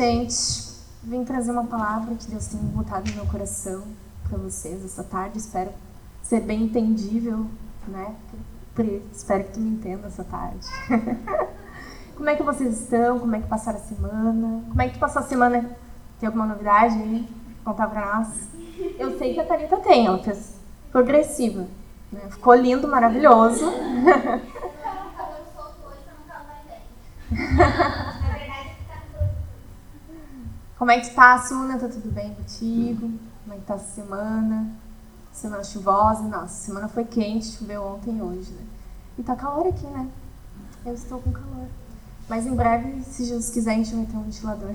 gente, vim trazer uma palavra que Deus tem botado no meu coração para vocês essa tarde. Espero ser bem entendível, né? Espero que tu me entenda essa tarde. Como é que vocês estão? Como é que passaram a semana? Como é que tu passou a semana? Tem alguma novidade aí? Contar pra nós? Eu sei que a Thalita tem, ela fez progressiva. Né? Ficou lindo, maravilhoso. Como é que tá, Suna? Tá tudo bem contigo? Como é que tá essa semana? Semana chuvosa? Nossa, semana foi quente, choveu ontem e hoje, né? E tá calor aqui, né? Eu estou com calor. Mas em breve, se Jesus quiser, a gente vai ter um ventilador.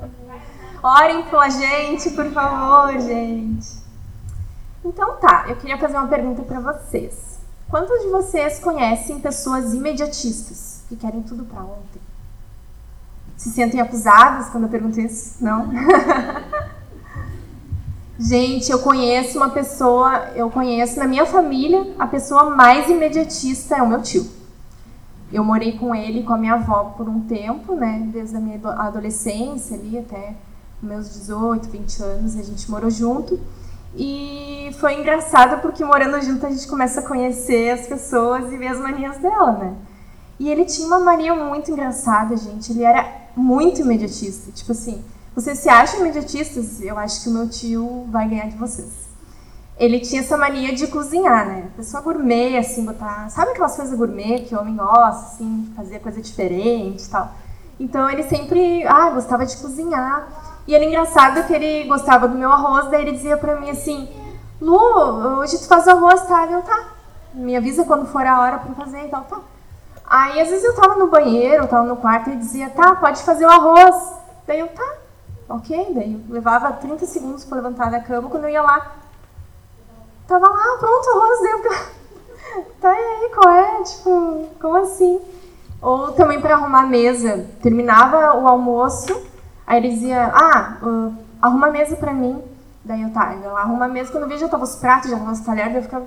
Orem pela gente, por favor, gente. Então tá, eu queria fazer uma pergunta para vocês. Quantos de vocês conhecem pessoas imediatistas que querem tudo para ontem? Se sentem acusados quando eu pergunto isso? Não? Gente, eu conheço uma pessoa, eu conheço na minha família, a pessoa mais imediatista é o meu tio. Eu morei com ele, com a minha avó por um tempo, né? Desde a minha adolescência ali até meus 18, 20 anos, a gente morou junto. E foi engraçado porque morando junto a gente começa a conhecer as pessoas e ver as manias dela, né? E ele tinha uma mania muito engraçada, gente. Ele era muito imediatista. Tipo assim, vocês se acham imediatistas? Eu acho que o meu tio vai ganhar de vocês ele tinha essa mania de cozinhar, né? Pessoa gourmet, assim, botar. Sabe aquelas coisas gourmet que o homem gosta, assim, fazer coisa diferente e tal? Então ele sempre, ah, gostava de cozinhar. E era engraçado que ele gostava do meu arroz, daí ele dizia pra mim assim: Lu, hoje tu faz arroz, tá? Eu tá. Me avisa quando for a hora pra fazer e tal, tá. Aí às vezes eu tava no banheiro, eu tava no quarto e dizia: tá, pode fazer o arroz. Daí eu, tá, ok. Daí eu levava 30 segundos pra levantar da cama quando eu ia lá Tava lá, pronto, o arroz deu. Tá aí, qual é? Tipo, como assim? Ou também para arrumar a mesa. Terminava o almoço, aí ele dizia, ah, uh, arruma a mesa pra mim. Daí eu, tá, eu arrumo a mesa, quando eu vi já tava os pratos, já tava os talheres, eu ficava,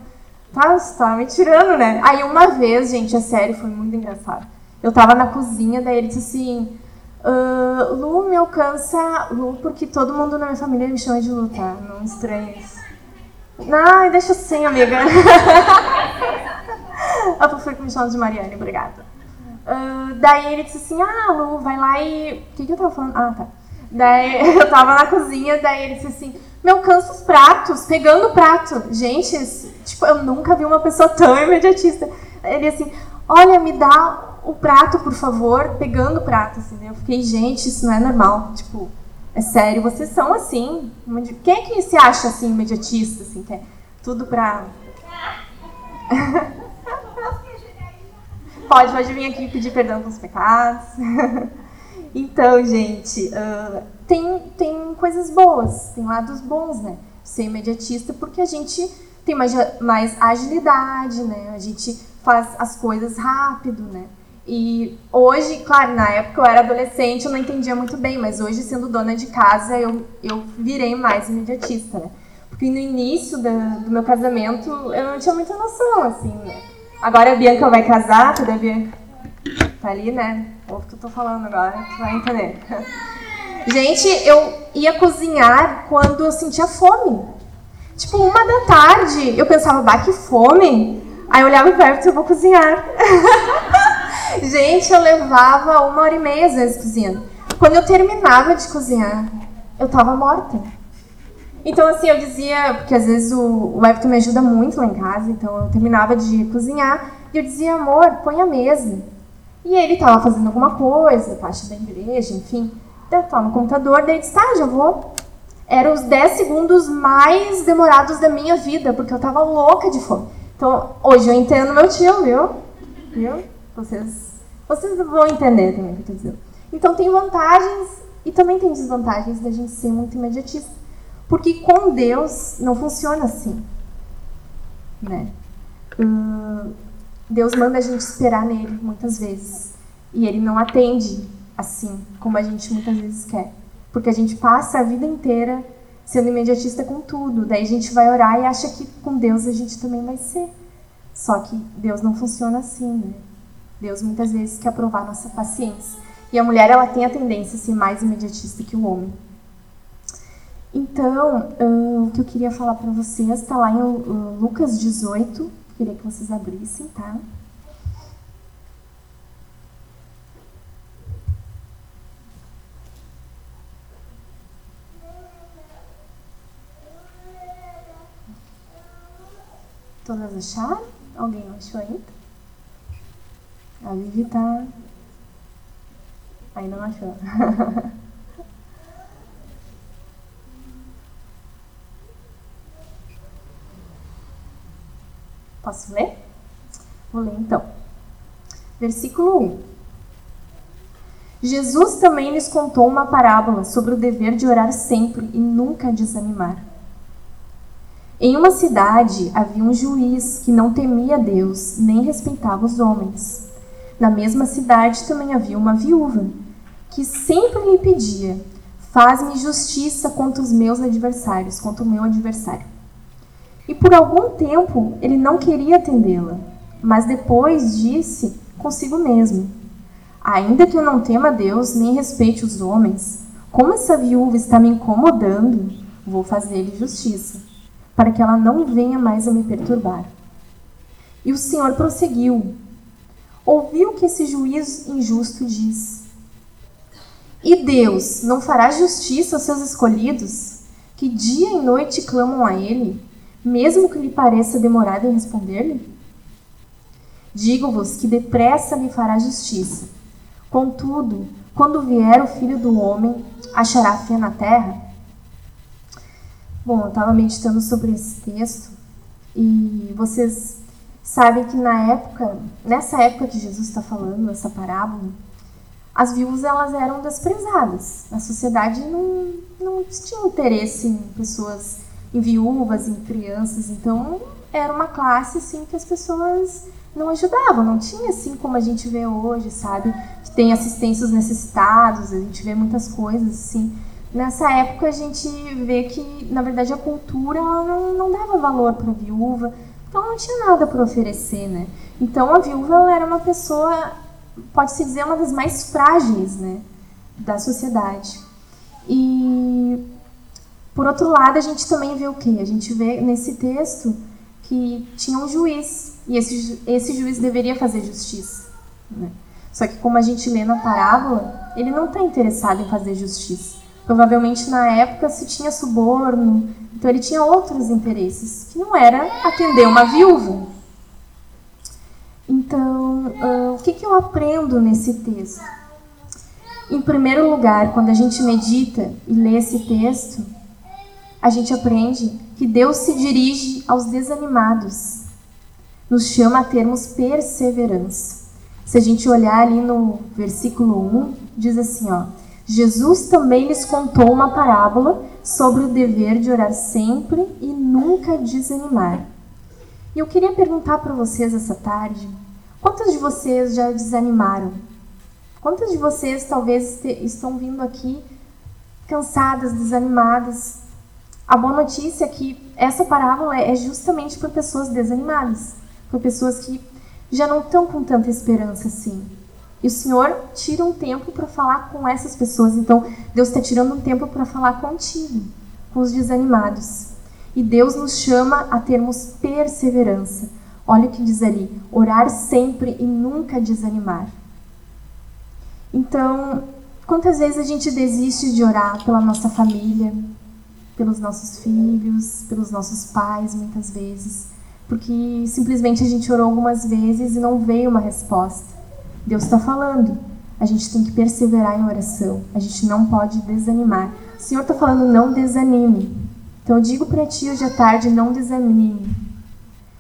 tá, você tava me tirando, né? Aí uma vez, gente, é sério, foi muito engraçado. Eu tava na cozinha, daí ele disse assim, uh, Lu, me alcança, Lu, porque todo mundo na minha família me chama de Lu, tá? Não estranha isso. Ai, deixa assim, amiga. A prefiro me chama de Mariane, obrigada. Uh, daí ele disse assim, ah, Lu, vai lá e... O que, que eu tava falando? Ah, tá. Daí eu tava na cozinha, daí ele disse assim, meu, cansa os pratos, pegando o prato. Gente, tipo, eu nunca vi uma pessoa tão imediatista. Ele assim, olha, me dá o prato, por favor, pegando o prato, assim, né? Eu fiquei, gente, isso não é normal. Tipo, é sério, vocês são assim. Quem é que se acha assim, imediatista, assim, que é tudo pra. pode, pode vir aqui pedir perdão pelos pecados. então, gente, uh, tem, tem coisas boas, tem lados bons, né? Ser imediatista, porque a gente tem mais, mais agilidade, né? A gente faz as coisas rápido, né? E hoje, claro, na época eu era adolescente, eu não entendia muito bem, mas hoje, sendo dona de casa, eu, eu virei mais imediatista, né? Porque no início da, do meu casamento eu não tinha muita noção, assim, né? Agora a Bianca vai casar, cadê a Bianca? Tá ali, né? Ouve o que eu tô falando agora, tu vai entender. Gente, eu ia cozinhar quando eu sentia fome. Tipo, uma da tarde, eu pensava, bah, que fome. Aí eu olhava perto e eu vou cozinhar. Gente, eu levava uma hora e meia às vezes cozinhando. Quando eu terminava de cozinhar, eu tava morta. Então, assim, eu dizia, porque às vezes o, o Everton me ajuda muito lá em casa, então eu terminava de cozinhar e eu dizia, amor, põe a mesa. E ele tava fazendo alguma coisa, parte da igreja, enfim. Eu tava no computador, daí disse, tá, já vou. Eram os 10 segundos mais demorados da minha vida, porque eu tava louca de fome. Então, hoje eu entendo meu tio, viu? Viu? Vocês, vocês vão entender também o que eu estou dizendo. Então tem vantagens e também tem desvantagens da gente ser muito imediatista. Porque com Deus não funciona assim. Né? Uh, Deus manda a gente esperar nele muitas vezes. E ele não atende assim, como a gente muitas vezes quer. Porque a gente passa a vida inteira sendo imediatista com tudo. Daí a gente vai orar e acha que com Deus a gente também vai ser. Só que Deus não funciona assim, né? Deus muitas vezes quer provar nossa paciência. E a mulher ela tem a tendência a ser mais imediatista que o homem. Então, uh, o que eu queria falar para vocês está lá em uh, Lucas 18. Queria que vocês abrissem, tá? Todas acharam? Alguém achou ainda? A Vivi tá. Ainda não achou. Posso ler? Vou ler então. Versículo 1. Jesus também lhes contou uma parábola sobre o dever de orar sempre e nunca desanimar. Em uma cidade havia um juiz que não temia Deus nem respeitava os homens. Na mesma cidade também havia uma viúva que sempre lhe pedia: Faz-me justiça contra os meus adversários, contra o meu adversário. E por algum tempo ele não queria atendê-la, mas depois disse consigo mesmo: Ainda que eu não tema Deus nem respeite os homens, como essa viúva está me incomodando, vou fazer-lhe justiça para que ela não venha mais a me perturbar. E o Senhor prosseguiu: Ouviu que esse juiz injusto diz: E Deus não fará justiça aos seus escolhidos, que dia e noite clamam a Ele, mesmo que lhe pareça demorado em responder-lhe? Digo-vos que depressa lhe fará justiça. Contudo, quando vier o filho do homem, achará fé na terra? Bom, eu estava meditando sobre esse texto e vocês sabem que na época, nessa época que Jesus está falando, essa parábola, as viúvas elas eram desprezadas. A sociedade não, não tinha interesse em pessoas, em viúvas, em crianças. Então era uma classe assim que as pessoas não ajudavam. Não tinha assim como a gente vê hoje, sabe? Tem assistência aos necessitados. A gente vê muitas coisas assim nessa época a gente vê que, na verdade, a cultura não, não dava valor para a viúva, então não tinha nada para oferecer, né? Então a viúva era uma pessoa, pode-se dizer, uma das mais frágeis, né, da sociedade. E, por outro lado, a gente também vê o quê? A gente vê nesse texto que tinha um juiz, e esse, esse juiz deveria fazer justiça, né? Só que como a gente lê na parábola, ele não está interessado em fazer justiça. Provavelmente na época se tinha suborno, então ele tinha outros interesses, que não era atender uma viúva. Então, uh, o que, que eu aprendo nesse texto? Em primeiro lugar, quando a gente medita e lê esse texto, a gente aprende que Deus se dirige aos desanimados, nos chama a termos perseverança. Se a gente olhar ali no versículo 1, diz assim, ó: Jesus também lhes contou uma parábola sobre o dever de orar sempre e nunca desanimar. E eu queria perguntar para vocês essa tarde: quantos de vocês já desanimaram? Quantas de vocês talvez estão vindo aqui cansadas, desanimadas? A boa notícia é que essa parábola é justamente para pessoas desanimadas, para pessoas que já não estão com tanta esperança assim. E o Senhor tira um tempo para falar com essas pessoas. Então, Deus está tirando um tempo para falar contigo, com os desanimados. E Deus nos chama a termos perseverança. Olha o que diz ali: orar sempre e nunca desanimar. Então, quantas vezes a gente desiste de orar pela nossa família, pelos nossos filhos, pelos nossos pais, muitas vezes, porque simplesmente a gente orou algumas vezes e não veio uma resposta. Deus está falando. A gente tem que perseverar em oração. A gente não pode desanimar. O Senhor está falando, não desanime. Então eu digo para ti hoje à tarde, não desanime.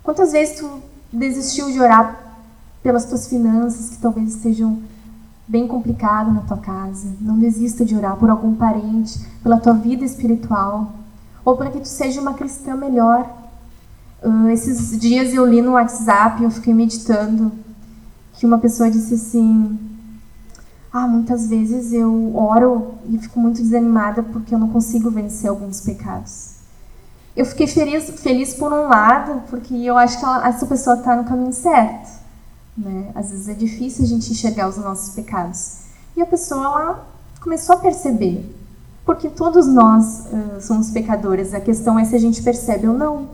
Quantas vezes tu desistiu de orar pelas tuas finanças que talvez estejam bem complicadas na tua casa? Não desista de orar por algum parente, pela tua vida espiritual, ou para que tu seja uma cristã melhor. Uh, esses dias eu li no WhatsApp, eu fiquei meditando que uma pessoa disse assim: Ah, muitas vezes eu oro e fico muito desanimada porque eu não consigo vencer alguns pecados. Eu fiquei feliz, feliz por um lado, porque eu acho que ela, essa pessoa está no caminho certo. Né? Às vezes é difícil a gente enxergar os nossos pecados. E a pessoa ela começou a perceber. Porque todos nós uh, somos pecadores, a questão é se a gente percebe ou não.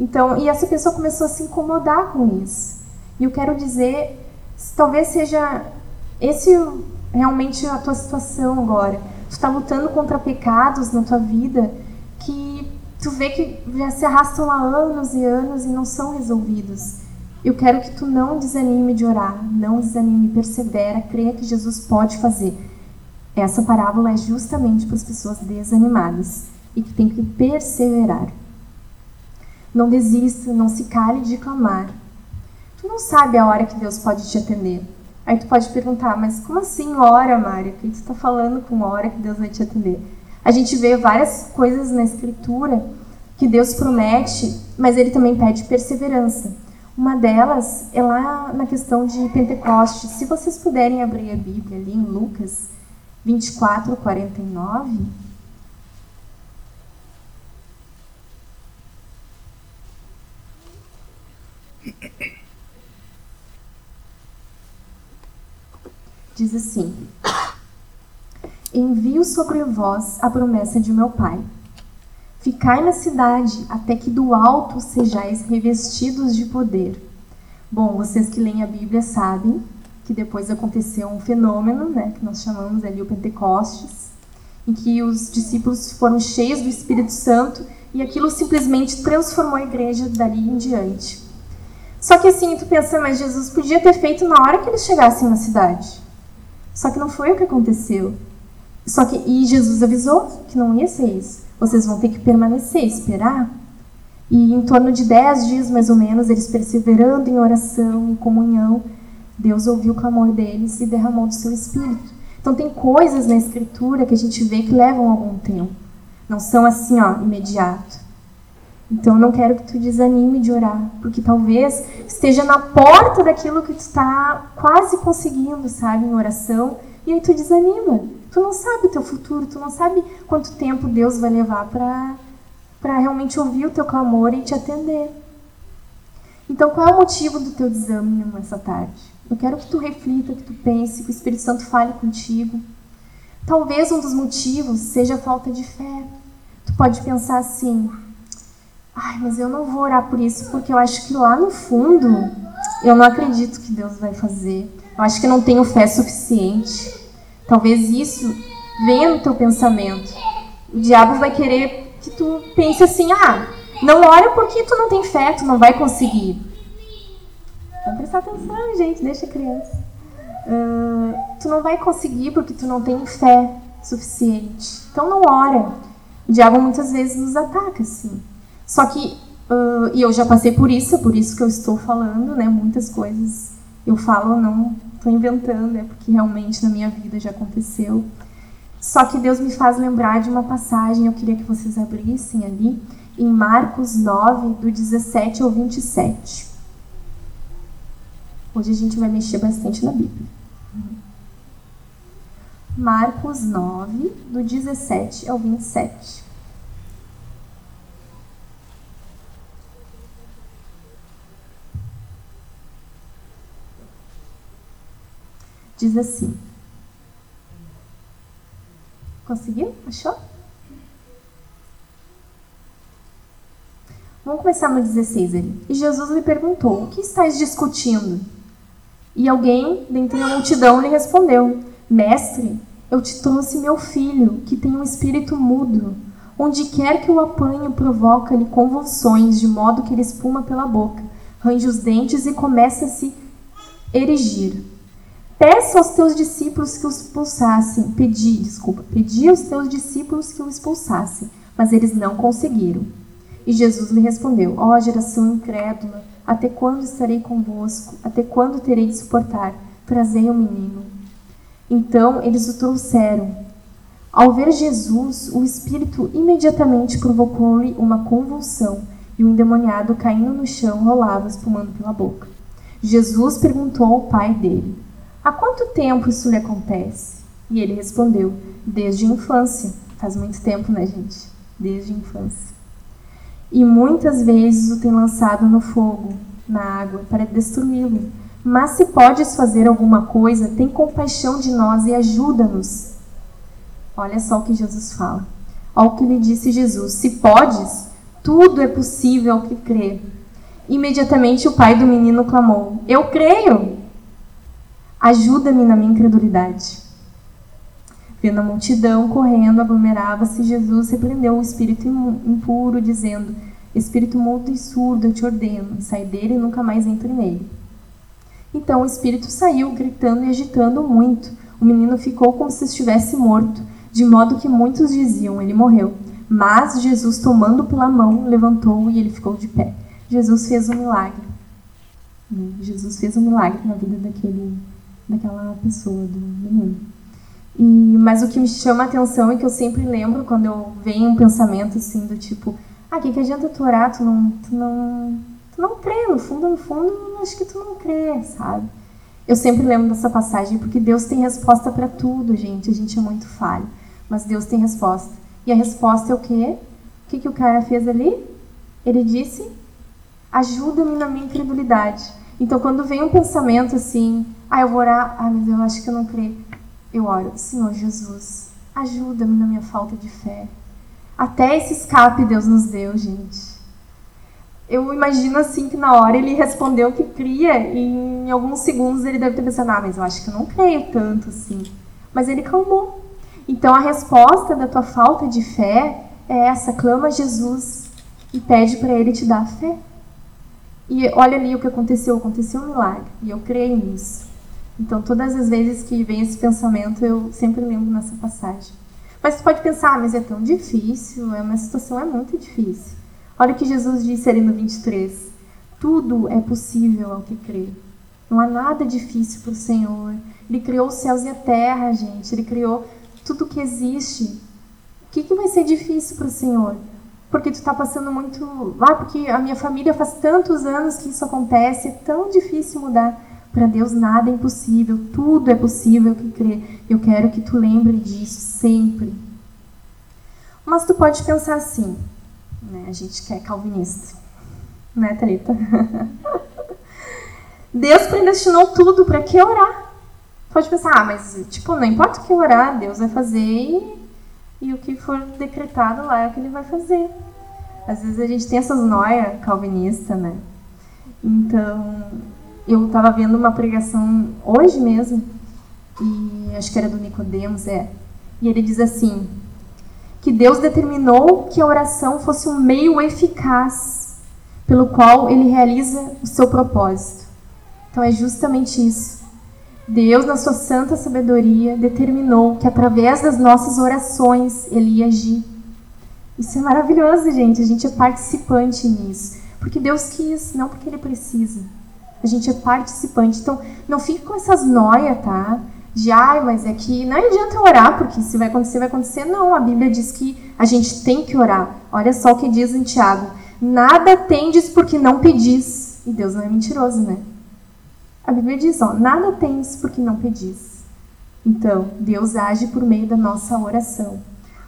Então, e essa pessoa começou a se incomodar com isso. E eu quero dizer, talvez seja esse realmente a tua situação agora. Tu está lutando contra pecados na tua vida que tu vê que já se arrastam há anos e anos e não são resolvidos. Eu quero que tu não desanime de orar, não desanime, persevera, creia que Jesus pode fazer. Essa parábola é justamente para as pessoas desanimadas e que tem que perseverar. Não desista, não se cale de clamar. Tu não sabe a hora que Deus pode te atender. Aí tu pode perguntar, mas como assim hora, Mária? O que tu está falando com hora que Deus vai te atender? A gente vê várias coisas na Escritura que Deus promete, mas Ele também pede perseverança. Uma delas é lá na questão de Pentecostes. Se vocês puderem abrir a Bíblia ali em Lucas 24, 49. Diz assim: Envio sobre vós a promessa de meu Pai. Ficai na cidade até que do alto sejais revestidos de poder. Bom, vocês que leem a Bíblia sabem que depois aconteceu um fenômeno, né, que nós chamamos ali o Pentecostes, em que os discípulos foram cheios do Espírito Santo e aquilo simplesmente transformou a igreja dali em diante. Só que assim, tu pensa, mas Jesus podia ter feito na hora que eles chegassem na cidade. Só que não foi o que aconteceu. Só que e Jesus avisou que não ia ser isso. Vocês vão ter que permanecer, esperar. E em torno de dez dias, mais ou menos, eles perseverando em oração, em comunhão, Deus ouviu o clamor deles e derramou do seu espírito. Então tem coisas na escritura que a gente vê que levam algum tempo. Não são assim, ó, imediato. Então eu não quero que tu desanime de orar, porque talvez esteja na porta daquilo que tu está quase conseguindo, sabe, em oração, e aí tu desanima. Tu não sabe o teu futuro, tu não sabe quanto tempo Deus vai levar para para realmente ouvir o teu clamor e te atender. Então, qual é o motivo do teu desânimo nessa tarde? Eu quero que tu reflita, que tu pense, que o Espírito Santo fale contigo. Talvez um dos motivos seja a falta de fé. Tu pode pensar assim: ai, mas eu não vou orar por isso porque eu acho que lá no fundo eu não acredito que Deus vai fazer. Eu acho que não tenho fé suficiente. Talvez isso venha teu pensamento. O diabo vai querer que tu pense assim: ah, não ora porque tu não tem fé, tu não vai conseguir. Vamos prestar atenção, gente, deixa a criança. Uh, tu não vai conseguir porque tu não tem fé suficiente. Então não ora. O diabo muitas vezes nos ataca, assim. Só que, uh, e eu já passei por isso, é por isso que eu estou falando, né? Muitas coisas eu falo, não estou inventando, é porque realmente na minha vida já aconteceu. Só que Deus me faz lembrar de uma passagem, eu queria que vocês abrissem ali, em Marcos 9, do 17 ao 27. Hoje a gente vai mexer bastante na Bíblia. Marcos 9, do 17 ao 27. Diz assim: Conseguiu? Achou? Vamos começar no 16 ali. E Jesus lhe perguntou: O que estás discutindo? E alguém, dentre a multidão, lhe respondeu: Mestre, eu te trouxe meu filho, que tem um espírito mudo. Onde quer que o apanhe, provoca-lhe convulsões, de modo que ele espuma pela boca, range os dentes e começa a se erigir. Peça aos teus discípulos que o expulsassem. Pedi, desculpa, pedi aos teus discípulos que o expulsassem, mas eles não conseguiram. E Jesus lhe respondeu: Ó oh, geração incrédula, até quando estarei convosco? Até quando terei de suportar? Trazei o menino. Então eles o trouxeram. Ao ver Jesus, o espírito imediatamente provocou-lhe uma convulsão, e o endemoniado, caindo no chão, rolava, espumando pela boca. Jesus perguntou ao pai dele: Há quanto tempo isso lhe acontece? E ele respondeu: Desde a infância. Faz muito tempo, né, gente? Desde a infância. E muitas vezes o tem lançado no fogo, na água, para destruí-lo. Mas se podes fazer alguma coisa, tem compaixão de nós e ajuda-nos. Olha só o que Jesus fala. Olha o que lhe disse Jesus: Se podes, tudo é possível ao que crê. Imediatamente o pai do menino clamou: Eu creio. Ajuda-me na minha incredulidade. Vendo a multidão correndo, aglomerava-se, Jesus repreendeu o espírito impuro, dizendo: Espírito mudo e surdo, eu te ordeno, sai dele e nunca mais entre nele. Então o espírito saiu, gritando e agitando muito. O menino ficou como se estivesse morto, de modo que muitos diziam: Ele morreu. Mas Jesus, tomando pela mão, levantou e ele ficou de pé. Jesus fez um milagre. Jesus fez um milagre na vida daquele, daquela pessoa, do menino. E, mas o que me chama a atenção e que eu sempre lembro quando eu venho um pensamento assim do tipo, ah, que, que adianta tu orar? Tu não, tu não, tu não crê, no fundo, no fundo, acho que tu não crê, sabe? Eu sempre lembro dessa passagem porque Deus tem resposta para tudo, gente. A gente é muito falho, mas Deus tem resposta. E a resposta é o quê? O que, que o cara fez ali? Ele disse: ajuda-me na minha incredulidade. Então, quando vem um pensamento assim, ah, eu vou orar, ah, mas eu acho que eu não creio. Eu oro, Senhor Jesus, ajuda-me na minha falta de fé. Até esse escape Deus nos deu, gente. Eu imagino assim que na hora ele respondeu que cria e em alguns segundos ele deve ter pensado, ah, mas eu acho que eu não creio tanto assim. Mas ele calmou. Então a resposta da tua falta de fé é essa: clama a Jesus e pede para Ele te dar fé. E olha ali o que aconteceu: aconteceu um milagre, e eu creio nisso. Então, todas as vezes que vem esse pensamento, eu sempre lembro nessa passagem. Mas você pode pensar, ah, mas é tão difícil, é uma situação é muito difícil. Olha o que Jesus disse ali no 23. Tudo é possível ao que crê. Não há nada difícil para o Senhor. Ele criou os céus e a terra, gente. Ele criou tudo que existe, o que, que vai ser difícil para o Senhor? Porque tu está passando muito. Ah, porque a minha família faz tantos anos que isso acontece, é tão difícil mudar. Para Deus nada é impossível, tudo é possível que crê. Eu quero que tu lembre disso sempre. Mas tu pode pensar assim, né? A gente quer calvinista, né, Thalita? Deus predestinou tudo para que orar? pode pensar, ah, mas tipo, não importa o que orar, Deus vai fazer e, e o que for decretado lá é o que ele vai fazer. Às vezes a gente tem essas noias calvinistas, né? Então, eu estava vendo uma pregação hoje mesmo, e acho que era do Nicodemos, é. E ele diz assim: que Deus determinou que a oração fosse um meio eficaz pelo qual ele realiza o seu propósito. Então é justamente isso. Deus, na sua santa sabedoria, determinou que através das nossas orações ele ia agir. Isso é maravilhoso, gente. A gente é participante nisso. Porque Deus quis, não porque ele precisa. A gente é participante. Então, não fique com essas noias, tá? De, ai, mas é que não adianta orar, porque se vai acontecer, vai acontecer. Não, a Bíblia diz que a gente tem que orar. Olha só o que diz em Tiago. Nada tendes porque não pedis. E Deus não é mentiroso, né? A Bíblia diz, ó, nada tens porque não pedis. Então, Deus age por meio da nossa oração.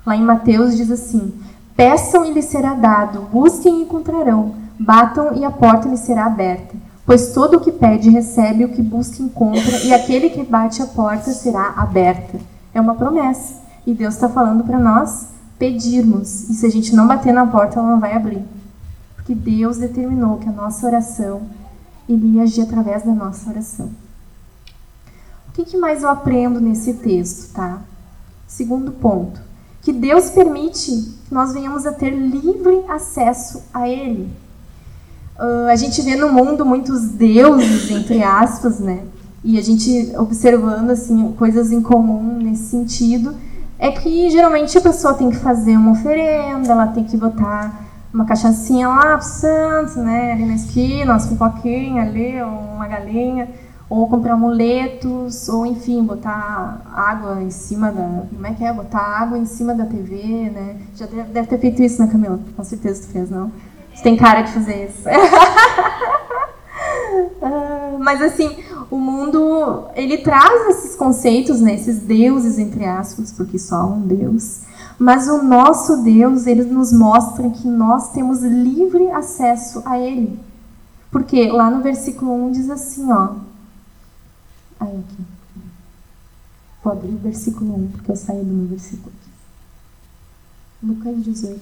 Lá em Mateus diz assim: Peçam e lhes será dado, busquem e encontrarão, batam e a porta lhes será aberta. Pois todo o que pede recebe, o que busca encontra, e aquele que bate a porta será aberta. É uma promessa. E Deus está falando para nós pedirmos. E se a gente não bater na porta, ela não vai abrir. Porque Deus determinou que a nossa oração ele agir através da nossa oração. O que, que mais eu aprendo nesse texto, tá? Segundo ponto, que Deus permite que nós venhamos a ter livre acesso a Ele. Uh, a gente vê no mundo muitos deuses, entre aspas, né? E a gente observando assim coisas em comum nesse sentido é que geralmente a pessoa tem que fazer uma oferenda, ela tem que botar uma cachaçinha lá pro Santos, né? Ali na esquina, umas pipoquinhas ali, uma galinha. Ou comprar amuletos, ou enfim, botar água em cima da. Como é que é? Botar água em cima da TV, né? Já deve, deve ter feito isso, né, Camila? Com certeza tu fez, não? Você tem cara de fazer isso. Ah, mas assim, o mundo ele traz esses conceitos, né, esses deuses entre aspas, porque só há um Deus. Mas o nosso Deus, ele nos mostra que nós temos livre acesso a ele. Porque lá no versículo 1 diz assim, ó: é aqui. Vou abrir o versículo 1, porque eu saí do meu versículo aqui. Lucas 18.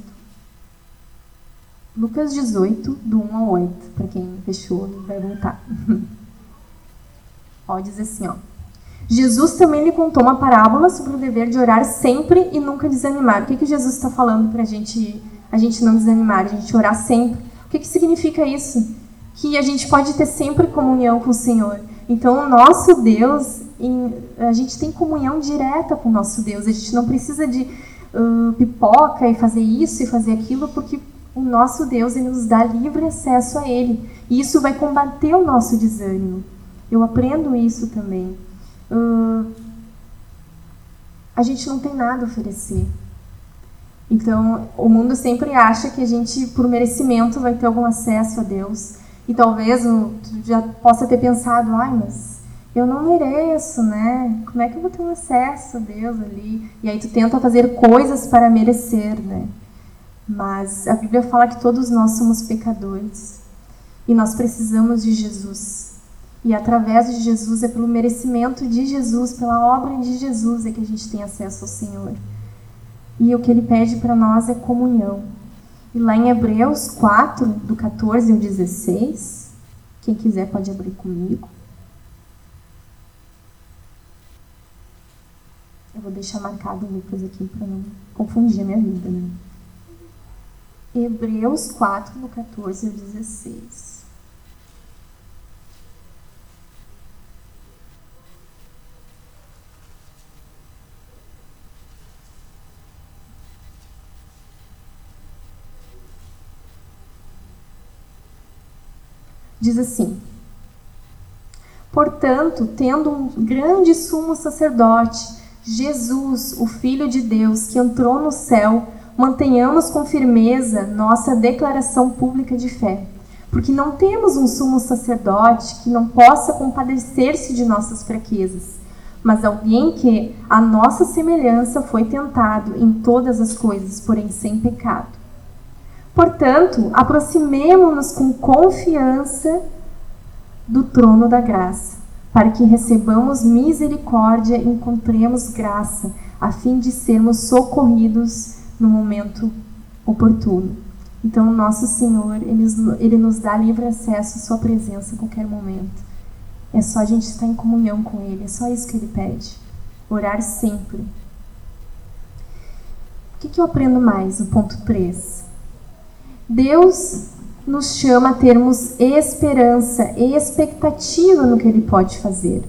Lucas 18, do 1 ao 8, para quem fechou vai voltar. ó, diz assim, ó. Jesus também lhe contou uma parábola sobre o dever de orar sempre e nunca desanimar. O que, que Jesus está falando para gente, a gente não desanimar, a gente orar sempre? O que, que significa isso? Que a gente pode ter sempre comunhão com o Senhor. Então, o nosso Deus, a gente tem comunhão direta com o nosso Deus. A gente não precisa de uh, pipoca e fazer isso e fazer aquilo, porque o nosso Deus ele nos dá livre acesso a Ele. E isso vai combater o nosso desânimo. Eu aprendo isso também. Uh, a gente não tem nada a oferecer. Então, o mundo sempre acha que a gente, por merecimento, vai ter algum acesso a Deus. E talvez tu já possa ter pensado, ai, mas eu não mereço, né? Como é que eu vou ter um acesso a Deus ali? E aí tu tenta fazer coisas para merecer, né? Mas a Bíblia fala que todos nós somos pecadores e nós precisamos de Jesus. E através de Jesus, é pelo merecimento de Jesus, pela obra de Jesus, é que a gente tem acesso ao Senhor. E o que ele pede para nós é comunhão. E lá em Hebreus 4, do 14 ao 16, quem quiser pode abrir comigo. Eu vou deixar marcado Lucas aqui para não confundir a minha vida. Né? Hebreus 4, do 14 ao 16. Diz assim: Portanto, tendo um grande sumo sacerdote, Jesus, o Filho de Deus, que entrou no céu, mantenhamos com firmeza nossa declaração pública de fé. Porque não temos um sumo sacerdote que não possa compadecer-se de nossas fraquezas, mas alguém que, a nossa semelhança, foi tentado em todas as coisas, porém sem pecado. Portanto, aproximemo-nos com confiança do trono da graça, para que recebamos misericórdia e encontremos graça, a fim de sermos socorridos no momento oportuno. Então, nosso Senhor, ele, ele nos dá livre acesso à Sua presença a qualquer momento. É só a gente estar em comunhão com Ele, é só isso que Ele pede. Orar sempre. O que, que eu aprendo mais? O ponto 3. Deus nos chama a termos esperança e expectativa no que Ele pode fazer.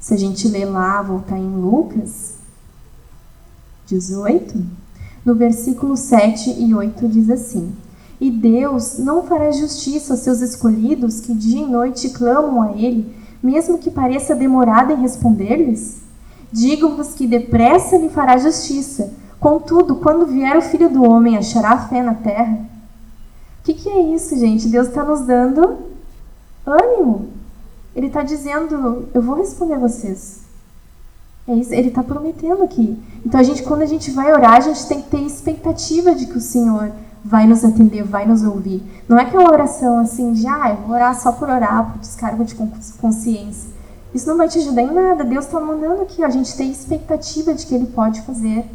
Se a gente ler lá, voltar em Lucas 18, no versículo 7 e 8 diz assim: E Deus não fará justiça aos seus escolhidos que dia e noite clamam a Ele, mesmo que pareça demorado em responder-lhes? Digo-vos que depressa lhe fará justiça. Contudo, quando vier o Filho do Homem, achará fé na terra? Que, que é isso, gente? Deus está nos dando ânimo. Ele está dizendo: Eu vou responder vocês. É isso, ele está prometendo aqui. Então, a gente, quando a gente vai orar, a gente tem que ter expectativa de que o Senhor vai nos atender, vai nos ouvir. Não é aquela oração assim de, ah, eu vou orar só por orar, por descargo de consciência. Isso não vai te ajudar em nada. Deus está mandando aqui, a gente tem expectativa de que Ele pode fazer.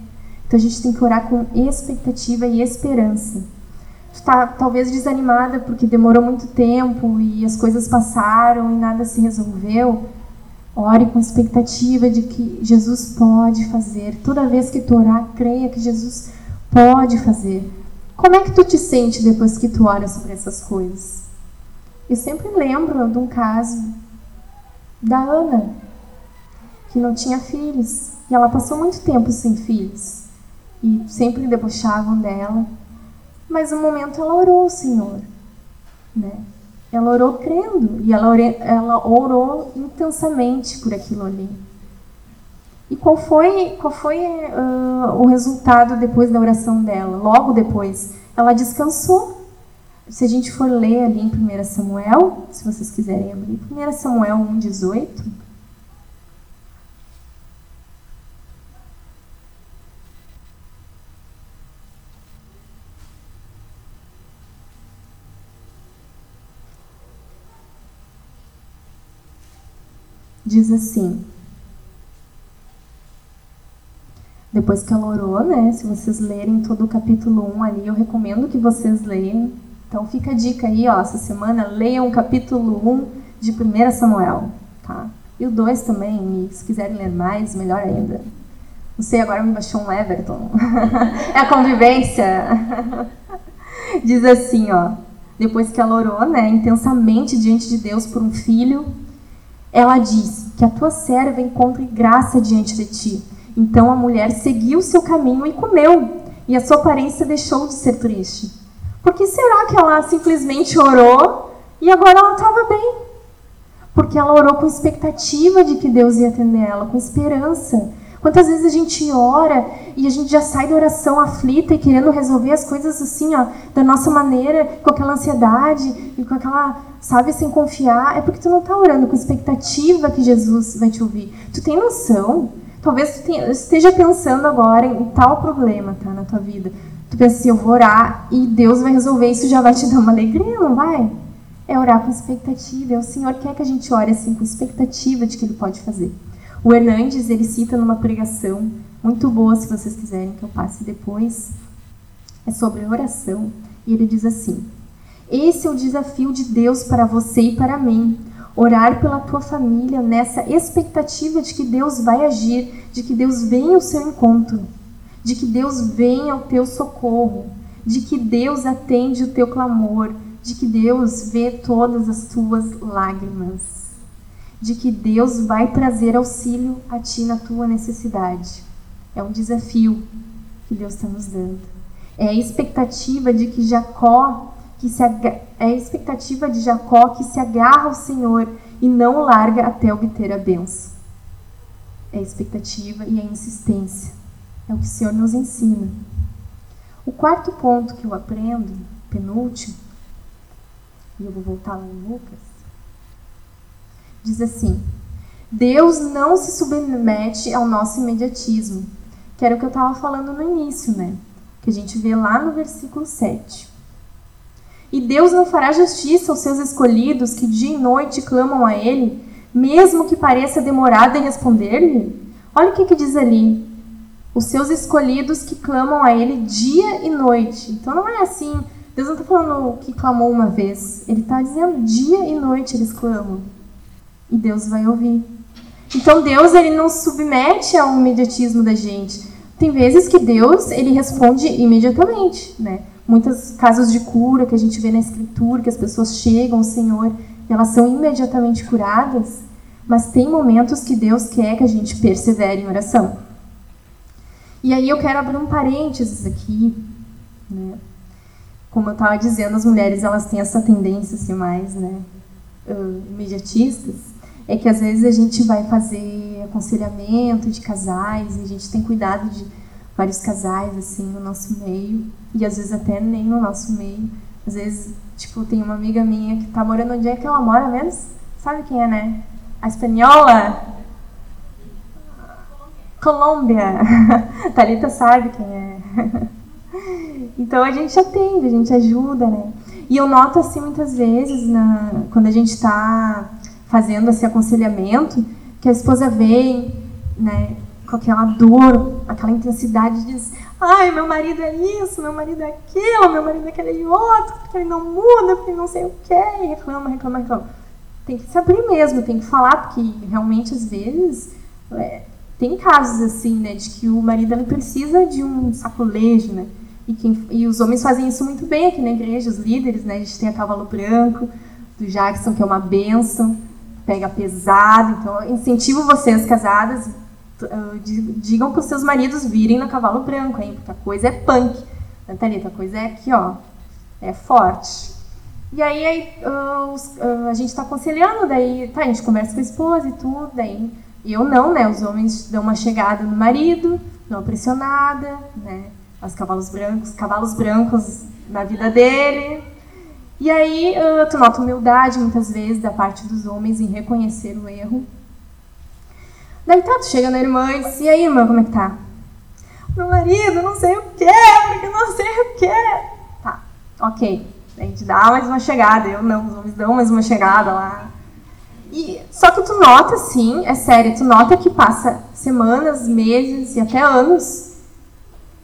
Então, a gente tem que orar com expectativa e esperança está talvez desanimada porque demorou muito tempo e as coisas passaram e nada se resolveu, ore com expectativa de que Jesus pode fazer. Toda vez que tu orar, creia que Jesus pode fazer. Como é que tu te sente depois que tu ora sobre essas coisas? Eu sempre lembro de um caso da Ana, que não tinha filhos, e ela passou muito tempo sem filhos, e sempre debochavam dela. Mas no momento ela orou ao Senhor, né? Ela orou crendo e ela, ela orou intensamente por aquilo ali. E qual foi, qual foi uh, o resultado depois da oração dela? Logo depois, ela descansou. Se a gente for ler ali em 1 Samuel, se vocês quiserem abrir, 1 Samuel 1,18. Diz assim: Depois que ela orou, né? Se vocês lerem todo o capítulo 1 ali, eu recomendo que vocês leiam. Então fica a dica aí, ó, essa semana leiam o capítulo 1 de 1 Samuel, tá? E o 2 também, e se quiserem ler mais, melhor ainda. Não sei, agora me baixou um Everton. é a convivência. Diz assim, ó. Depois que ela orou, né, intensamente diante de Deus por um filho, ela disse que a tua serva encontre graça diante de ti. Então a mulher seguiu seu caminho e comeu, e a sua aparência deixou de ser triste. Por que será que ela simplesmente orou e agora ela estava bem? Porque ela orou com expectativa de que Deus ia atender ela, com esperança. Quantas vezes a gente ora e a gente já sai da oração aflita e querendo resolver as coisas assim, ó, da nossa maneira, com aquela ansiedade e com aquela, sabe, sem confiar. É porque tu não está orando com expectativa que Jesus vai te ouvir. Tu tem noção? Talvez tu tenha, esteja pensando agora em tal problema, tá, na tua vida. Tu pensa assim, eu vou orar e Deus vai resolver isso, já vai te dar uma alegria, não vai? É orar com expectativa. É o Senhor quer que a gente ore assim com expectativa de que Ele pode fazer. O Hernandes, ele cita numa pregação muito boa, se vocês quiserem que eu passe depois, é sobre oração. E ele diz assim: Esse é o desafio de Deus para você e para mim. Orar pela tua família nessa expectativa de que Deus vai agir, de que Deus venha ao seu encontro, de que Deus venha ao teu socorro, de que Deus atende o teu clamor, de que Deus vê todas as tuas lágrimas de que Deus vai trazer auxílio a ti na tua necessidade. É um desafio que Deus está nos dando. É a expectativa de que Jacó, que se é a expectativa de Jacó que se agarra ao Senhor e não larga até obter a benção. É a expectativa e a insistência. É o que o Senhor nos ensina. O quarto ponto que eu aprendo, penúltimo, e eu vou voltar lá em Lucas, diz assim: Deus não se submete ao nosso imediatismo, que era o que eu estava falando no início, né? Que a gente vê lá no versículo 7. E Deus não fará justiça aos seus escolhidos que dia e noite clamam a Ele, mesmo que pareça demorado em responder-lhe? Olha o que, que diz ali. Os seus escolhidos que clamam a Ele dia e noite. Então não é assim. Deus não está falando que clamou uma vez. Ele está dizendo dia e noite eles clamam e Deus vai ouvir. Então Deus ele não submete ao imediatismo da gente. Tem vezes que Deus ele responde imediatamente, né? Muitos casos de cura que a gente vê na escritura, que as pessoas chegam ao Senhor e elas são imediatamente curadas, mas tem momentos que Deus quer que a gente persevere em oração. E aí eu quero abrir um parênteses aqui, né? Como eu estava dizendo, as mulheres elas têm essa tendência assim mais, né, uh, imediatistas é que às vezes a gente vai fazer aconselhamento de casais e a gente tem cuidado de vários casais assim no nosso meio e às vezes até nem no nosso meio. Às vezes, tipo, tem uma amiga minha que tá morando onde é que ela mora mesmo? Sabe quem é, né? A espanhola? Colômbia. Thalita sabe quem é. então a gente atende, a gente ajuda, né? E eu noto assim muitas vezes na, quando a gente está fazendo esse aconselhamento, que a esposa vem, né, com aquela dor, aquela intensidade, diz: ai, meu marido é isso, meu marido é aquilo, meu marido é aquele outro, porque ele não muda, porque ele não sei o quê, e reclama, reclama, reclama. Tem que se abrir mesmo, tem que falar, porque realmente às vezes é, tem casos assim, né, de que o marido ele precisa de um sacolejo, né, e, quem, e os homens fazem isso muito bem aqui na igreja, os líderes, né, a gente tem a Cavalo Branco, do Jackson, que é uma benção, pega pesado. Então, incentivo vocês, casadas, uh, digam para os seus maridos virem no cavalo branco, hein? Porque a coisa é punk. Natalita, a coisa é aqui, ó. É forte. E aí, aí uh, os, uh, a gente está aconselhando, daí tá, a gente conversa com a esposa e tudo, daí eu não, né? Os homens dão uma chegada no marido, uma pressionada, né? Os cavalos brancos, cavalos brancos na vida dele, e aí uh, tu nota humildade muitas vezes da parte dos homens em reconhecer o erro. Daí tá, tu chega na irmã e diz, e aí irmã, como é que tá? Meu marido, não sei o que, porque não sei o que. Tá, ok. A gente dá mais uma chegada, eu não, os homens dão mais uma chegada lá. E, só que tu nota, sim, é sério, tu nota que passa semanas, meses e até anos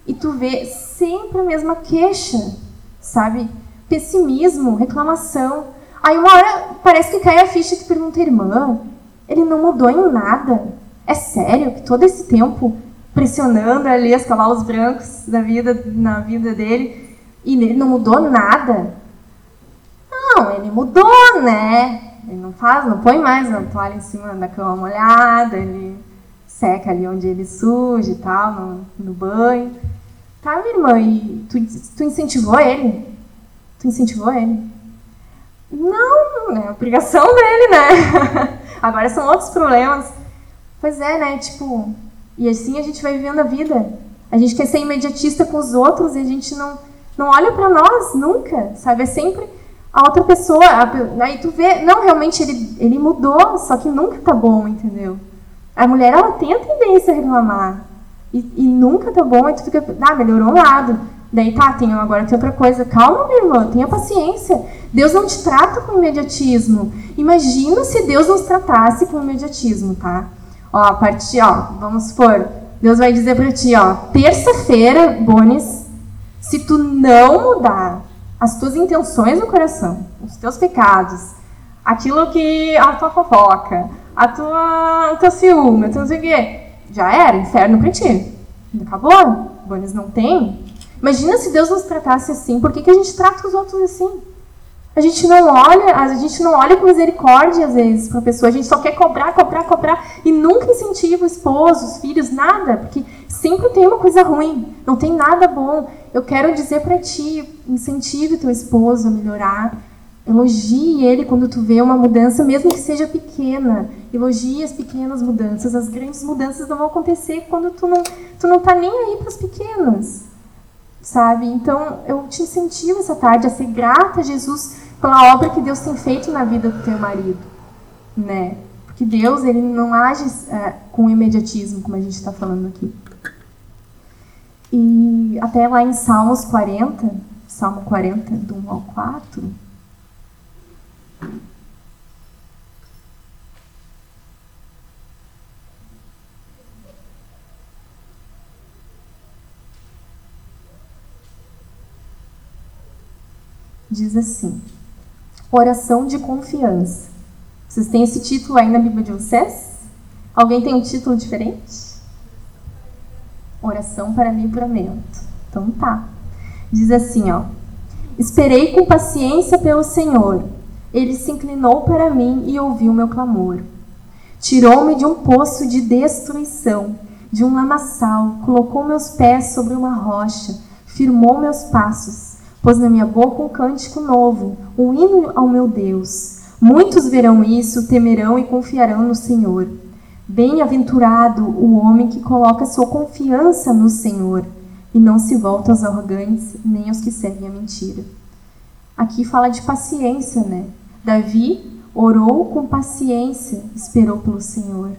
e tu vê sempre a mesma queixa, sabe? Pessimismo, reclamação. Aí uma hora parece que cai a ficha e tu pergunta, irmã, ele não mudou em nada? É sério que todo esse tempo pressionando ali os cavalos brancos da vida, na vida dele e ele não mudou nada? Não, ele mudou, né? Ele não faz, não põe mais a toalha em cima da cama molhada, ele seca ali onde ele suja e tal, no, no banho. Tá, minha irmã, e tu, tu incentivou ele? Tu incentivou ele? Não, é obrigação dele, né? Agora são outros problemas. Pois é, né? Tipo, e assim a gente vai vivendo a vida. A gente quer ser imediatista com os outros e a gente não, não olha para nós nunca, sabe? É sempre a outra pessoa. Aí tu vê, não, realmente ele, ele mudou, só que nunca tá bom, entendeu? A mulher, ela tem a tendência a reclamar. E, e nunca tá bom, aí tu fica, ah, melhorou um lado. Daí tá, tem, agora tem outra coisa. Calma, minha irmã, tenha paciência. Deus não te trata com imediatismo. Imagina se Deus nos tratasse com imediatismo, tá? Ó, a partir, ó, vamos supor, Deus vai dizer para ti, ó, terça-feira, Bones, se tu não mudar as tuas intenções no coração, os teus pecados, aquilo que a tua fofoca, a tua, o teu ciúme, o teu não sei o quê, já era, inferno pra ti. Acabou? Bones não tem. Imagina se Deus nos tratasse assim, por que, que a gente trata os outros assim? A gente não olha, a gente não olha com misericórdia às vezes para a pessoa, a gente só quer cobrar, cobrar, cobrar e nunca incentiva o esposo, os filhos, nada, porque sempre tem uma coisa ruim, não tem nada bom. Eu quero dizer para ti, incentive teu esposo a melhorar, elogie ele quando tu vê uma mudança, mesmo que seja pequena. Elogie as pequenas mudanças, as grandes mudanças não vão acontecer quando tu não, tu não tá nem aí para as pequenas sabe? Então, eu te incentivo essa tarde a ser grata a Jesus pela obra que Deus tem feito na vida do teu marido, né? Porque Deus, ele não age é, com imediatismo, como a gente está falando aqui. E até lá em Salmos 40, Salmo 40, do 1 ao 4, diz assim: Oração de confiança. Vocês têm esse título aí na Bíblia de vocês? Alguém tem um título diferente? Oração para livramento. Então tá. Diz assim, ó: Esperei com paciência pelo Senhor. Ele se inclinou para mim e ouviu meu clamor. Tirou-me de um poço de destruição, de um lamaçal, colocou meus pés sobre uma rocha, firmou meus passos pôs na minha boca um cântico novo, um hino ao meu Deus. Muitos verão isso, temerão e confiarão no Senhor. Bem-aventurado o homem que coloca sua confiança no Senhor e não se volta aos arrogantes nem aos que seguem a mentira. Aqui fala de paciência, né? Davi orou com paciência, esperou pelo Senhor.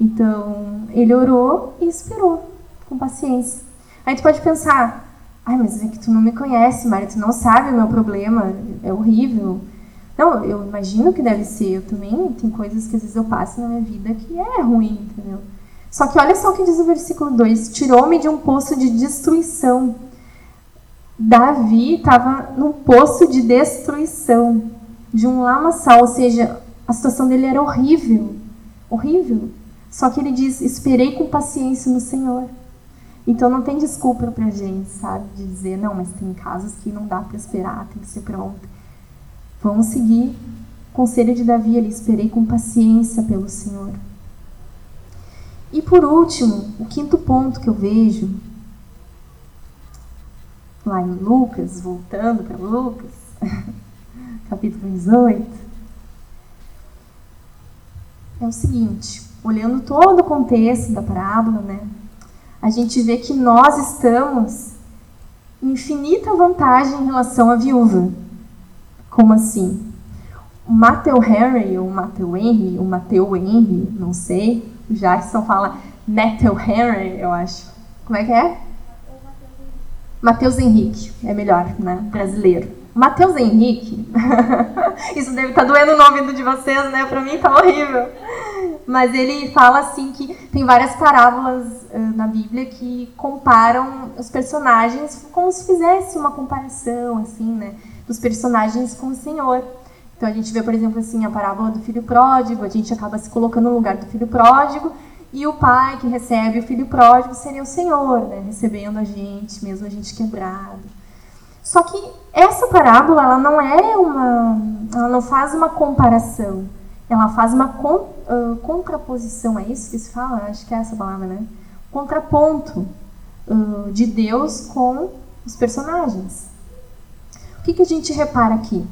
Então, ele orou e esperou com paciência. Aí tu pode pensar, Ai, mas é que tu não me conhece, Mari, tu não sabe o meu problema, é horrível. Não, eu imagino que deve ser. Eu também tem coisas que às vezes eu passo na minha vida que é ruim, entendeu? Só que olha só o que diz o versículo 2: Tirou-me de um poço de destruição. Davi estava num poço de destruição, de um lamaçal, ou seja, a situação dele era horrível. Horrível. Só que ele diz: Esperei com paciência no Senhor. Então não tem desculpa pra gente, sabe? De dizer, não, mas tem casos que não dá para esperar, tem que ser pronto. Vamos seguir o conselho de Davi ali, esperei com paciência pelo Senhor. E por último, o quinto ponto que eu vejo, lá em Lucas, voltando para Lucas, capítulo 18, é o seguinte, olhando todo o contexto da parábola, né? A gente vê que nós estamos em infinita vantagem em relação à viúva. Como assim? O Matthew Henry, ou Matthew Henry, ou Matthew Henry, não sei, o Jackson fala Matthew Henry, eu acho. Como é que é? Matheus Henrique, é melhor, né? Brasileiro. Mateus Henrique. Isso deve estar tá doendo no ouvido de vocês, né? Para mim tá horrível. Mas ele fala assim que tem várias parábolas uh, na Bíblia que comparam os personagens como se fizesse uma comparação, assim, né? Dos personagens com o Senhor. Então a gente vê, por exemplo, assim, a parábola do filho pródigo, a gente acaba se colocando no lugar do filho pródigo, e o pai que recebe o filho pródigo seria o Senhor, né? Recebendo a gente, mesmo a gente quebrado. Só que essa parábola, ela não é uma. Ela não faz uma comparação. Ela faz uma uh, contraposição. É isso que se fala? Acho que é essa palavra, né? Contraponto uh, de Deus com os personagens. O que, que a gente repara aqui?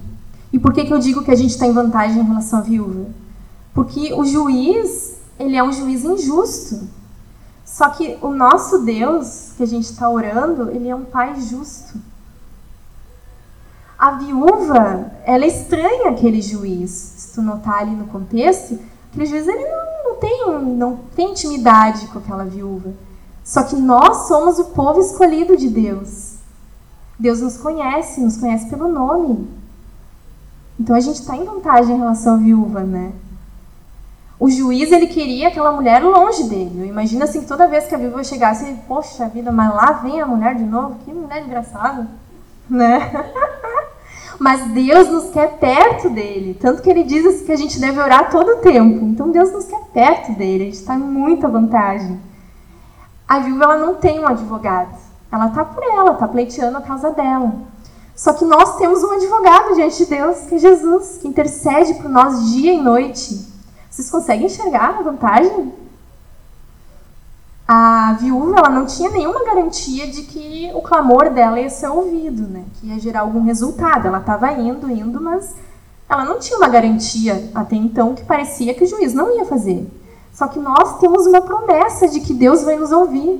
E por que, que eu digo que a gente está em vantagem em relação à viúva? Porque o juiz, ele é um juiz injusto. Só que o nosso Deus, que a gente está orando, ele é um pai justo. A viúva, ela estranha aquele juiz. Se tu notar ali no contexto, aquele juiz ele não, não, tem, não tem intimidade com aquela viúva. Só que nós somos o povo escolhido de Deus. Deus nos conhece, nos conhece pelo nome. Então a gente está em vantagem em relação à viúva, né? O juiz ele queria aquela mulher longe dele. Imagina assim, toda vez que a viúva chegasse, poxa vida, mas lá vem a mulher de novo, que mulher engraçada, né? Mas Deus nos quer perto dele. Tanto que ele diz que a gente deve orar todo o tempo. Então Deus nos quer perto dele. A gente está em muita vantagem. A viúva ela não tem um advogado. Ela está por ela, está pleiteando a causa dela. Só que nós temos um advogado diante de Deus, que é Jesus, que intercede por nós dia e noite. Vocês conseguem enxergar a vantagem? A viúva ela não tinha nenhuma garantia de que o clamor dela ia ser ouvido, né? Que ia gerar algum resultado. Ela estava indo, indo, mas ela não tinha uma garantia até então que parecia que o juiz não ia fazer. Só que nós temos uma promessa de que Deus vai nos ouvir.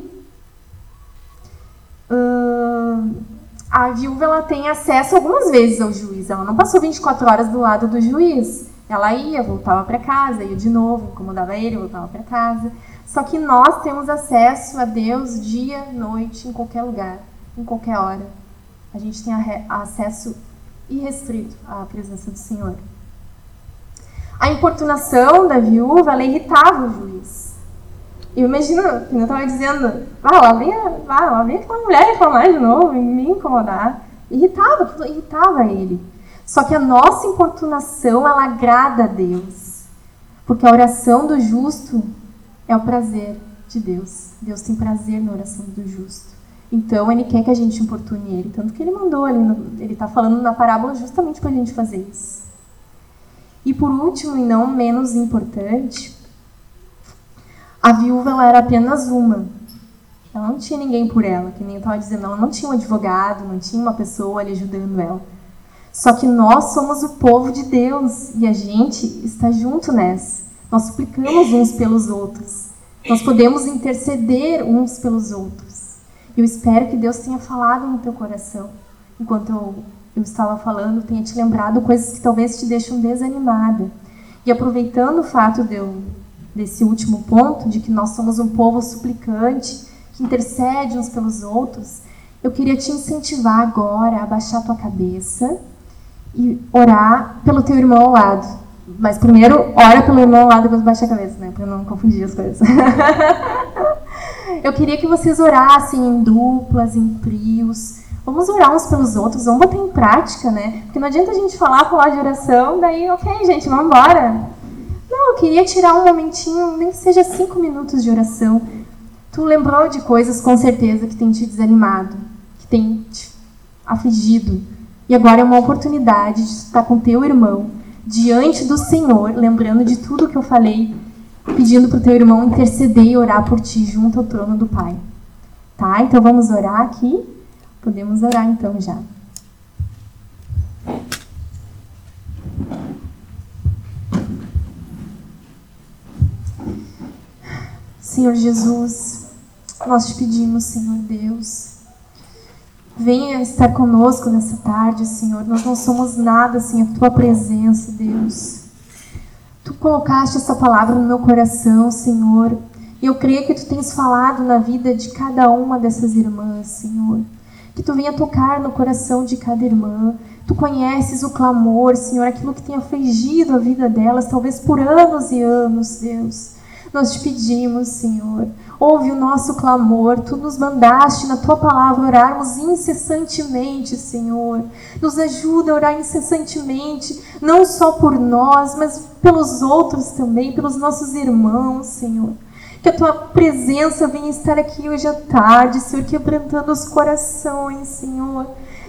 Uh, a viúva ela tem acesso algumas vezes ao juiz. Ela não passou 24 horas do lado do juiz. Ela ia, voltava para casa, ia de novo, incomodava ele, voltava para casa. Só que nós temos acesso a Deus dia, noite, em qualquer lugar, em qualquer hora. A gente tem acesso irrestrito à presença do Senhor. A importunação da viúva ela irritava o juiz. Eu imagino, como eu estava dizendo, ah, lá vem, ah, lá vem aquela mulher reclamar de novo e me incomodar. Irritava, irritava ele. Só que a nossa importunação, ela agrada a Deus. Porque a oração do justo é o prazer de Deus. Deus tem prazer na oração do justo. Então ele quer que a gente importune ele, tanto que ele mandou, ele está falando na parábola justamente para a gente fazer isso. E por último, e não menos importante, a viúva ela era apenas uma. Ela não tinha ninguém por ela, que nem eu estava dizendo, ela não tinha um advogado, não tinha uma pessoa ali ajudando ela. Só que nós somos o povo de Deus e a gente está junto nessa. Nós suplicamos uns pelos outros. Nós podemos interceder uns pelos outros. Eu espero que Deus tenha falado no teu coração, enquanto eu, eu estava falando, tenha te lembrado coisas que talvez te deixam desanimada. E aproveitando o fato de eu, desse último ponto, de que nós somos um povo suplicante, que intercede uns pelos outros, eu queria te incentivar agora a baixar tua cabeça e orar pelo teu irmão ao lado. Mas primeiro, ora pelo irmão lá, depois baixa a cabeça, né? Pra não confundir as coisas. eu queria que vocês orassem em duplas, em trios. Vamos orar uns pelos outros, vamos botar em prática, né? Porque não adianta a gente falar, falar de oração, daí, ok, gente, vamos embora. Não, eu queria tirar um momentinho, nem que seja cinco minutos de oração. Tu lembrou de coisas, com certeza, que tem te desanimado, que tem te afligido. E agora é uma oportunidade de estar com teu irmão diante do Senhor, lembrando de tudo que eu falei, pedindo para o teu irmão interceder e orar por ti junto ao trono do Pai. Tá? Então vamos orar aqui. Podemos orar então já. Senhor Jesus, nós te pedimos, Senhor Deus, Venha estar conosco nessa tarde, Senhor. Nós não somos nada sem a tua presença, Deus. Tu colocaste essa palavra no meu coração, Senhor. E eu creio que tu tens falado na vida de cada uma dessas irmãs, Senhor. Que tu venha tocar no coração de cada irmã. Tu conheces o clamor, Senhor, aquilo que tem afligido a vida delas, talvez por anos e anos, Deus. Nós te pedimos, Senhor, ouve o nosso clamor. Tu nos mandaste na tua palavra orarmos incessantemente, Senhor. Nos ajuda a orar incessantemente, não só por nós, mas pelos outros também, pelos nossos irmãos, Senhor. Que a tua presença venha estar aqui hoje à tarde, Senhor, quebrantando os corações, Senhor.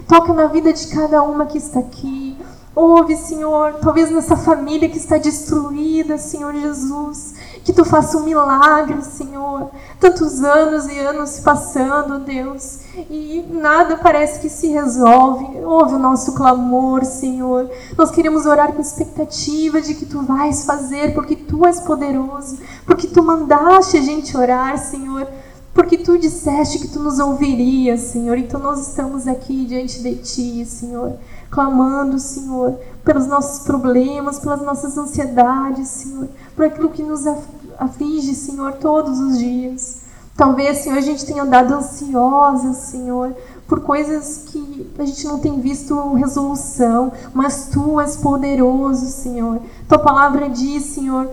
Toca na vida de cada uma que está aqui. Ouve, Senhor, talvez nessa família que está destruída, Senhor Jesus que tu faça um milagre, Senhor. Tantos anos e anos se passando, Deus, e nada parece que se resolve. Ouve o nosso clamor, Senhor. Nós queremos orar com expectativa de que tu vais fazer, porque tu és poderoso, porque tu mandaste a gente orar, Senhor. Porque tu disseste que tu nos ouvirias, Senhor. Então nós estamos aqui diante de ti, Senhor, clamando, Senhor, pelos nossos problemas, pelas nossas ansiedades, Senhor, por aquilo que nos aflige, Senhor, todos os dias. Talvez, Senhor, a gente tenha andado ansiosa, Senhor, por coisas que a gente não tem visto resolução, mas Tu és poderoso, Senhor. Tua palavra diz, Senhor,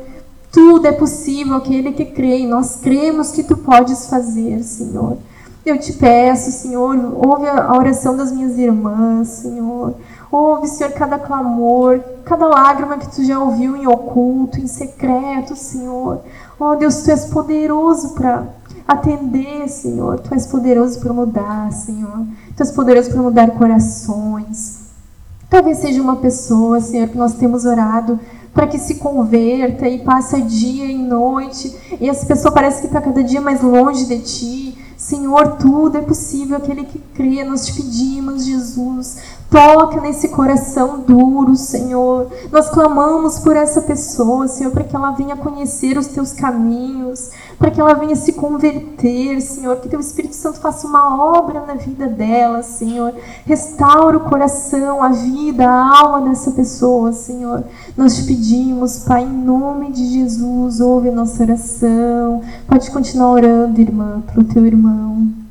tudo é possível aquele que crê, e nós cremos que Tu podes fazer, Senhor. Eu te peço, Senhor, ouve a oração das minhas irmãs, Senhor. Ouve, Senhor, cada clamor, cada lágrima que tu já ouviu em oculto, em secreto, Senhor. Oh, Deus, tu és poderoso para atender, Senhor. Tu és poderoso para mudar, Senhor. Tu és poderoso para mudar corações. Talvez seja uma pessoa, Senhor, que nós temos orado para que se converta e passa dia e noite e essa pessoa parece que está cada dia mais longe de ti. Senhor, tudo é possível aquele que crê. Nós te pedimos, Jesus, Toca nesse coração duro, Senhor. Nós clamamos por essa pessoa, Senhor, para que ela venha conhecer os teus caminhos, para que ela venha se converter, Senhor. Que teu Espírito Santo faça uma obra na vida dela, Senhor. Restaura o coração, a vida, a alma dessa pessoa, Senhor. Nós te pedimos, Pai, em nome de Jesus, ouve nossa oração. Pode continuar orando, irmã, para o teu irmão.